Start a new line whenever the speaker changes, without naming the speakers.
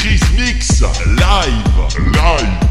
Chris Mix live, live.